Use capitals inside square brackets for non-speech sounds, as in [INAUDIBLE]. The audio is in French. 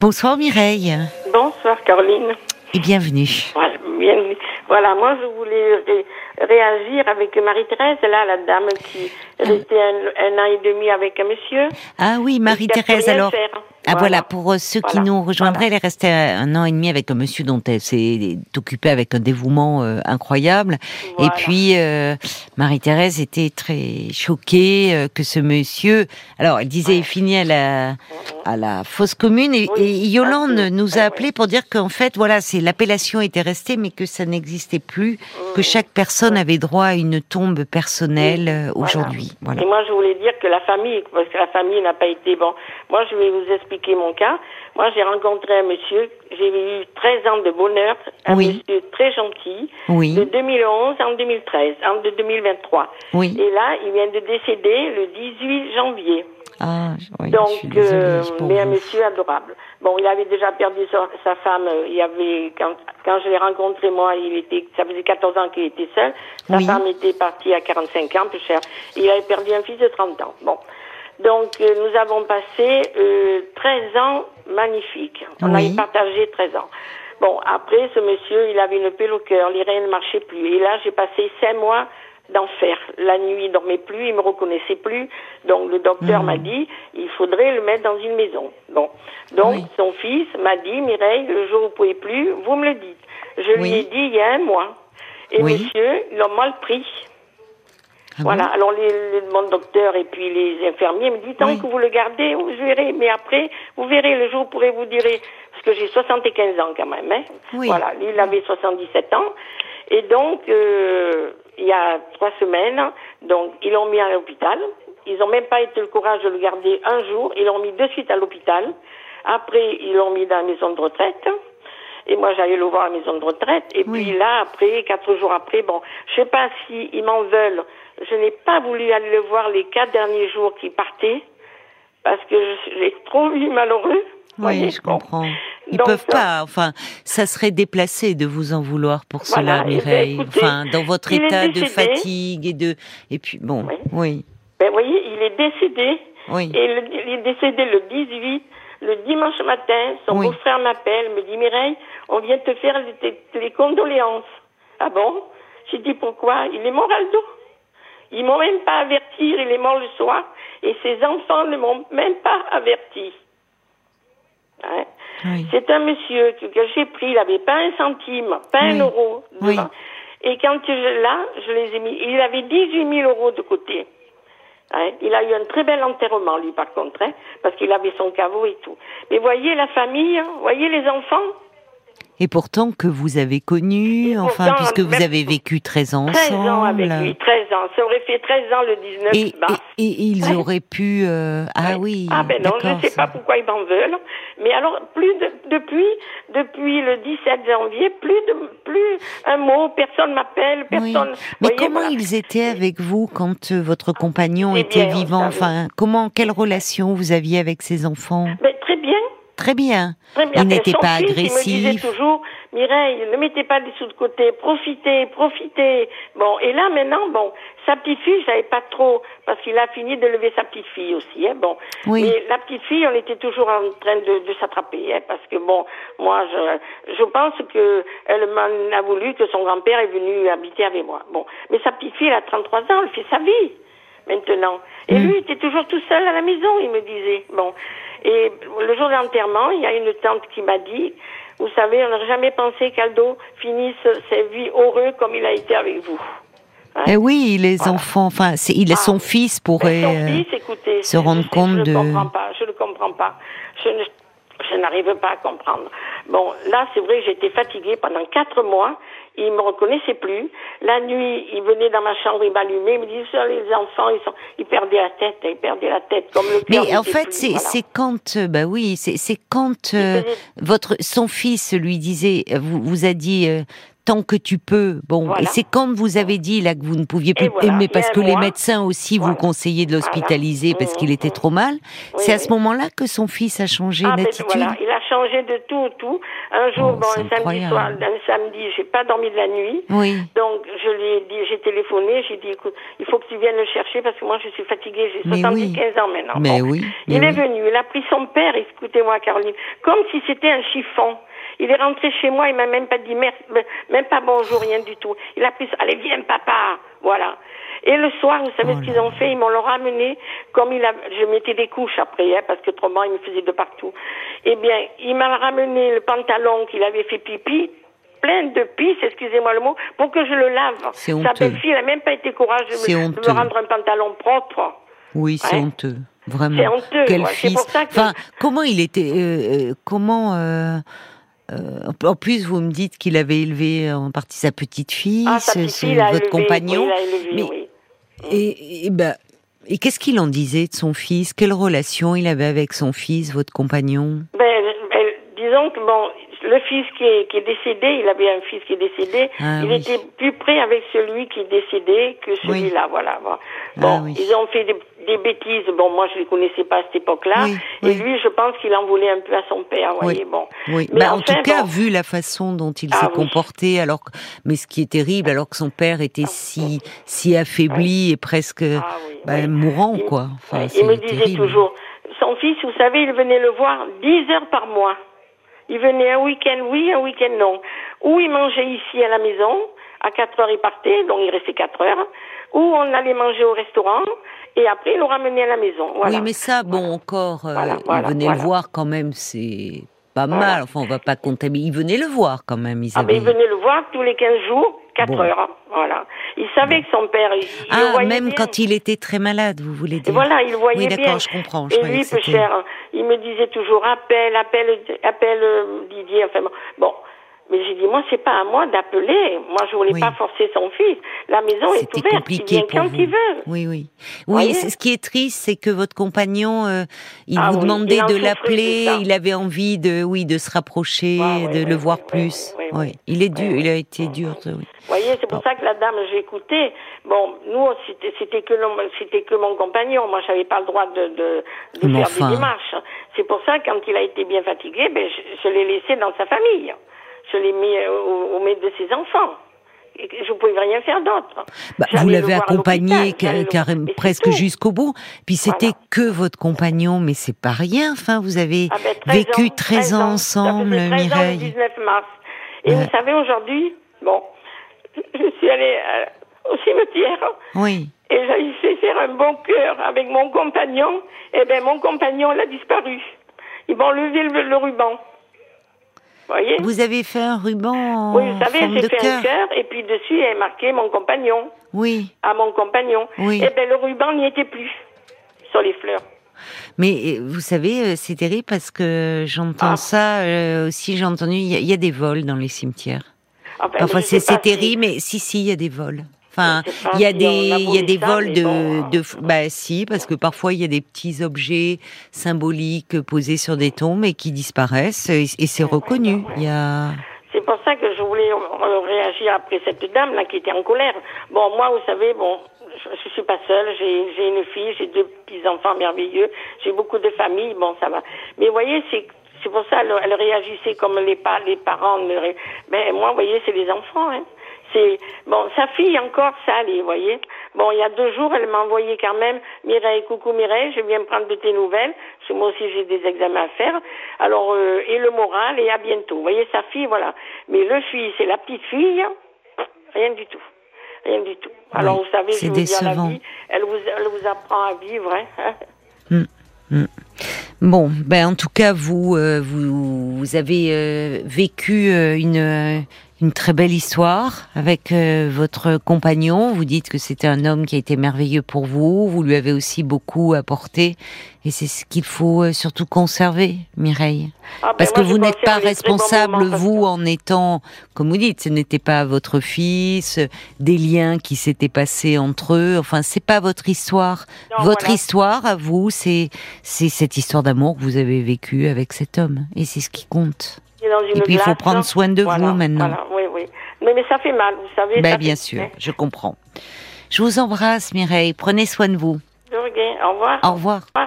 Bonsoir Mireille Bonsoir Caroline. et bienvenue. Voilà, bienvenue. Voilà, moi je voulais ré- réagir avec Marie-Thérèse, là, la dame qui restait un, un an et demi avec un monsieur. Ah oui, Marie-Thérèse, alors. faire. Ah voilà, pour euh, ceux qui Voilà, nous rejoindraient, elle est restée un an et demi avec un monsieur dont elle s'est occupée avec un dévouement euh, incroyable. Et Voilà. puis, euh, Marie-Thérèse était très choquée euh, que ce monsieur... Alors, elle disait, il finit à la, à la fosse commune. Et, Oui, et Yolande nous a ouais, appelé pour dire qu'en fait, voilà, c'est l'appellation était restée, mais que ça n'existait plus, que chaque personne avait droit à une tombe personnelle euh, Voilà. aujourd'hui. Voilà. Et moi, je voulais dire que la famille, parce que la famille n'a pas été bon. Moi, je vais vous expliquer mon cas. Moi, j'ai rencontré un monsieur, j'ai eu 13 ans de bonheur, un Oui. monsieur très gentil, Oui. de 2011 en 2013, en de 2023. Oui. Et là, il vient de décéder le 18 janvier. Ah, oui, Donc, je suis désolée euh, mais un monsieur adorable. Bon, il avait déjà perdu sa, sa femme. euh, Il y avait quand, quand je l'ai rencontré moi, il était, ça faisait 14 ans qu'il était seul. Sa Oui. femme était partie à 45 ans, plus cher. Il avait perdu un fils de 30 ans. Bon, donc euh, nous avons passé euh, 13 ans magnifiques. On Oui. avait partagé 13 ans. Bon, après, ce monsieur, il avait une pelle au cœur, les reins ne marchaient plus. Et là, j'ai passé 5 mois d'enfer. La nuit, il dormait plus, il me reconnaissait plus. Donc le docteur Mhm. m'a dit, il faudrait le mettre dans une maison. Bon, donc Oui. son fils m'a dit, Mireille, le jour où vous pouvez plus, vous me le dites. Je lui ai dit il y a un mois. Et monsieur, il a mal pris. Ah voilà. bon Alors les, les- mon docteur et puis les infirmiers me disent tant Oui. que vous le gardez, vous verrez. Mais après, vous verrez le jour pourrez vous direz parce que j'ai 75 ans quand même. Hein. Oui. Voilà. Lui, il avait 77 ans. Et donc, euh, il y a trois semaines, donc ils l'ont mis à l'hôpital. Ils n'ont même pas été le courage de le garder un jour. Ils l'ont mis de suite à l'hôpital. Après, ils l'ont mis dans la maison de retraite. Et moi, j'allais le voir à la maison de retraite. Et Oui. puis là, après, quatre jours après, bon, je sais pas si ils m'en veulent. Je n'ai pas voulu aller le voir les quatre derniers jours qui partaient parce que je- j'ai trop vu malheureux. Oui, je comprends. Ils Donc, peuvent ça- pas. Enfin, ça serait déplacé de vous en vouloir pour Voilà, cela, eh ben, Mireille. écoutez, enfin, dans votre état de fatigue et de et puis bon, Oui. oui, Ben, vous voyez, il est décédé. oui, Et le- il est décédé le 18. Le dimanche matin, son Oui. beau-frère m'appelle, me dit Mireille, on vient te faire les, les condoléances. Ah bon? J'ai dit pourquoi? Il est mort Aldo. Ils m'ont même pas averti, il est mort le soir. Et ses enfants ne m'ont même pas averti. Hein? Oui. C'est un monsieur que, que j'ai pris, il n'avait pas un centime, pas Oui. un euro. Oui. Et quand je, là, je les ai mis, il avait 18 000 euros de côté. Hein, il a eu un très bel enterrement, lui, par contre, hein, parce qu'il avait son caveau et tout. Mais voyez la famille, hein, voyez les enfants, Et pourtant que vous avez connu, enfin, pourtant, puisque vous avez vécu 13 ans 13 ensemble. ans avec lui, 13 ans. Ça aurait fait 13 ans le 19 Et, mars. et- et ils Ouais. auraient pu. euh, Ah Ouais. oui. Ah ben non, je ne sais ça- pas pourquoi ils m'en veulent. Mais alors, plus de, depuis, depuis le 17 janvier, plus de, plus un mot, personne m'appelle, Oui. personne. Mais voyez, comment voilà. ils étaient avec vous quand euh, votre compagnon Eh était bien, vivant. Enfin, comment, quelle relation vous aviez avec ses enfants? Ben, très bien. Très bien. Il n'était pas fils, Il me disait agressif. toujours, Mireille, ne mettez pas des sous de côté, profitez, profitez. Bon, et là maintenant, bon, sa petite fille, je savais pas trop, parce qu'il a fini de lever sa petite fille aussi, hein, bon. Oui. Mais la petite fille, on était toujours en train de, de s'attraper, hein, parce que bon, moi, je, je pense que elle m'en a voulu que son grand-père est venu habiter avec moi. Bon, mais sa petite fille, elle a 33 ans, elle fait sa vie maintenant. Et Mm. lui, il était toujours tout seul à la maison, il me disait. Bon. Et le jour d'enterrement, il y a une tante qui m'a dit, vous savez, on n'aurait jamais pensé qu'Aldo finisse sa vie heureux comme il a été avec vous. Hein? Eh oui, les Voilà. enfants, enfin, il est Ah. son fils pourrait. Son euh, fils, écoutez, se je- rendre je, compte je de- ne comprends pas, je ne comprends pas. Je je n'arrive pas à comprendre. Bon, là, c'est vrai, j'étais fatiguée pendant quatre mois. Il me reconnaissait plus. La nuit, il venait dans ma chambre, il m'allumait, il me disait, les enfants, ils, sont, ils perdaient la tête, ils perdaient la tête, comme le Mais en fait, c'est voilà. c'est quand, euh, bah oui, c'est c'est quand euh, votre son fils lui disait, euh, vous, vous a dit euh, tant que tu peux. Bon, Voilà. et c'est quand vous avez dit là que vous ne pouviez plus, voilà, mais parce que les médecins aussi vous conseillaient de l'hospitaliser parce Mmh, qu'il était mmh. trop mal. Oui, c'est à oui. ce moment-là que son fils a changé Ah, ben d'attitude. voilà, il a changé de tout, tout. Un jour, Oh, bon, un samedi soir, un samedi, j'ai pas dormi de la nuit. Oui. Donc, je lui ai dit, j'ai téléphoné, j'ai dit, écoute, il faut que tu viennes le chercher parce que moi, je suis fatiguée, j'ai Mais 75 oui. ans maintenant. Mais Bon. oui, Il est venu, il a pris son père, écoutez-moi, Caroline, comme si c'était un chiffon. Il est rentré chez moi, il m'a même pas dit merci, même pas bonjour, rien du tout. Il a pris, allez, viens, papa. Voilà. Et le soir, vous savez Oh ce qu'ils ont fait? Ils m'ont le ramené, comme il a, je mettais des couches après, hein, parce que autrement, il me faisait de partout. Eh bien, il m'a ramené le pantalon qu'il avait fait pipi, plein de pisse, excusez-moi le mot, pour que je le lave. C'est Sa honteux. belle-fille n'a même pas été courageux de me, de me honteux. rendre un pantalon propre. Oui, c'est Ouais. honteux. Vraiment. C'est honteux, Quel ouais. C'est fils. pour ça que- Enfin, comment il était. euh, euh, comment. euh, euh, en plus, vous me dites qu'il avait élevé en partie sa petite fille, Ah, sa petite fille, votre élevé, compagnon. oui, élevé, Mais- oui. Et, et, ben, et qu'est-ce qu'il en disait de son fils? Quelle relation il avait avec son fils, votre compagnon? Ben, ben, disons que bon, le fils qui est, qui est décédé, il avait un fils qui est décédé, Ah, il oui. était plus près avec celui qui est décédé que celui-là, voilà. Bon, Ah, Bon, oui. ils ont fait des, des bêtises. Bon, moi je les connaissais pas à cette époque-là, Oui, et oui. lui, je pense qu'il en voulait un peu à son père, vous voyez. Bon, Mais bah, en tout cas, bon. vu la façon dont il Ah s'est comporté, alors que, mais ce qui est terrible, alors que son père était si, si affaibli et presque Ah bah, mourant, Il- quoi. Enfin, il me disait terrible. toujours, son fils, vous savez, il venait le voir 10 heures par mois. Il venait un week-end oui, un week-end non. Ou il mangeait ici à la maison, à 4 heures il partait, donc il restait 4 heures. Ou on allait manger au restaurant, et après il le ramenait à la maison. Voilà. Oui, mais ça, bon, encore, euh, Voilà, voilà, il venait voilà. le voir quand même, c'est pas mal. Enfin, on va pas contaminer. Il venait le voir quand même. Ils Ah, mais il venait le voir tous les 15 jours, 4 Bon. heures. Voilà. Il savait que son père, il, le Ah, voyait même bien. quand il était très malade, vous voulez Et dire voilà, il voyait Oui, bien. d'accord, je comprends. Je Et lui, peu cher, il me disait toujours appelle, appelle, appelle euh, Didier. Enfin bon. Mais j'ai dit, moi, c'est pas à moi d'appeler. Moi, je voulais Oui. pas forcer son fils. La maison est ouverte. Il compliqué vient pour quand vous. il veut. Oui, oui. Oui, ce qui est triste, c'est que votre compagnon, euh, il Ah vous oui, demandait il de l'appeler, il avait envie de, oui, de se rapprocher, de le voir plus. Oui, il est dur, il a été dur. Vous voyez, c'est pour Bon. ça que la dame, j'ai écouté. Bon, nous, c'était, que c'était que mon compagnon. Moi, j'avais pas le droit de, de, de faire enfin. des démarches. C'est pour ça, quand il a été bien fatigué, ben, je, je l'ai laissé dans sa famille. Je l'ai mis euh, au, au maître de ses enfants. Et Je ne pouvais rien faire d'autre. Bah, vous l'avez accompagné carrément presque jusqu'au bout. Puis c'était Voilà. que votre compagnon, mais c'est pas rien. Enfin, vous avez Ah ben, 13 vécu ans, 13 ans ensemble, Ça faisait 13 ans le Mireille. 19 mars. Et Ouais. vous savez, aujourd'hui, bon, [LAUGHS] je suis allée euh, au cimetière. Oui. Et j'ai fait faire un bon cœur avec mon compagnon. Eh bien, mon compagnon, il a disparu. Ils m'ont levé le, le ruban. Vous voyez Vous avez fait un ruban Oui, vous savez, j'ai fait un cœur et puis dessus, il est marqué mon compagnon. Oui. À mon compagnon. Oui. Eh bien, le ruban n'y était plus sur les fleurs. Mais euh, vous savez, euh, c'est terrible parce que j'entends Ah. ça euh, aussi. J'ai entendu, il y, a- il y a des vols dans les cimetières. Enfin, Parfois, je c'est sais c'est terrible, mais si, si, il y a des vols. Enfin, il y a si des, il y a des ça, vols mais de, bon, de, bah si, parce que parfois il y a des petits objets symboliques posés sur des tombes et qui disparaissent et, et c'est reconnu. Il y a, C'est pour ça que je voulais réagir après cette dame là qui était en colère. Bon, moi, vous savez, bon, je, je suis pas seule. J'ai j'ai une fille, j'ai deux petits enfants merveilleux, j'ai beaucoup de famille. Bon, ça va. Mais vous voyez, c'est c'est pour ça elle, elle réagissait comme les, pa- les parents. Ne ré... Ben moi, vous voyez, c'est les enfants. Hein. C'est bon, sa fille encore, ça allait, vous voyez. Bon, il y a deux jours, elle m'a envoyé quand même Mireille, coucou Mireille, je viens prendre de tes nouvelles. Parce que moi aussi, j'ai des examens à faire. Alors, euh, et le moral, et à bientôt. Vous voyez, sa fille, voilà. Mais le fils et la petite fille, rien du tout. Rien du tout. Alors, vous savez, c'est je vous dis à la décevant. vie, elle vous, elle vous apprend à vivre. Hein. [LAUGHS] Bon, ben en tout cas, vous, euh, vous, vous avez euh, vécu une, une très belle histoire avec euh, votre compagnon. Vous dites que c'était un homme qui a été merveilleux pour vous. Vous lui avez aussi beaucoup apporté, et c'est ce qu'il faut euh, surtout conserver, Mireille. Ah, ben, Parce que vous n'êtes pas responsable, vous, en étant, comme vous dites, ce n'était pas votre fils, des liens qui s'étaient passés entre eux. Enfin, c'est pas votre histoire. Non, votre voilà. histoire, à vous, c'est c'est cette histoire d'amour que vous avez vécue avec cet homme, et c'est ce qui compte. Dans une Et puis, il faut prendre soin de Voilà, vous maintenant. Voilà, oui, oui. Mais, mais ça fait mal, vous savez. Ben, bien fait- sûr, je comprends. Je vous embrasse, Mireille. Prenez soin de vous. Regarde. Au revoir. Au revoir.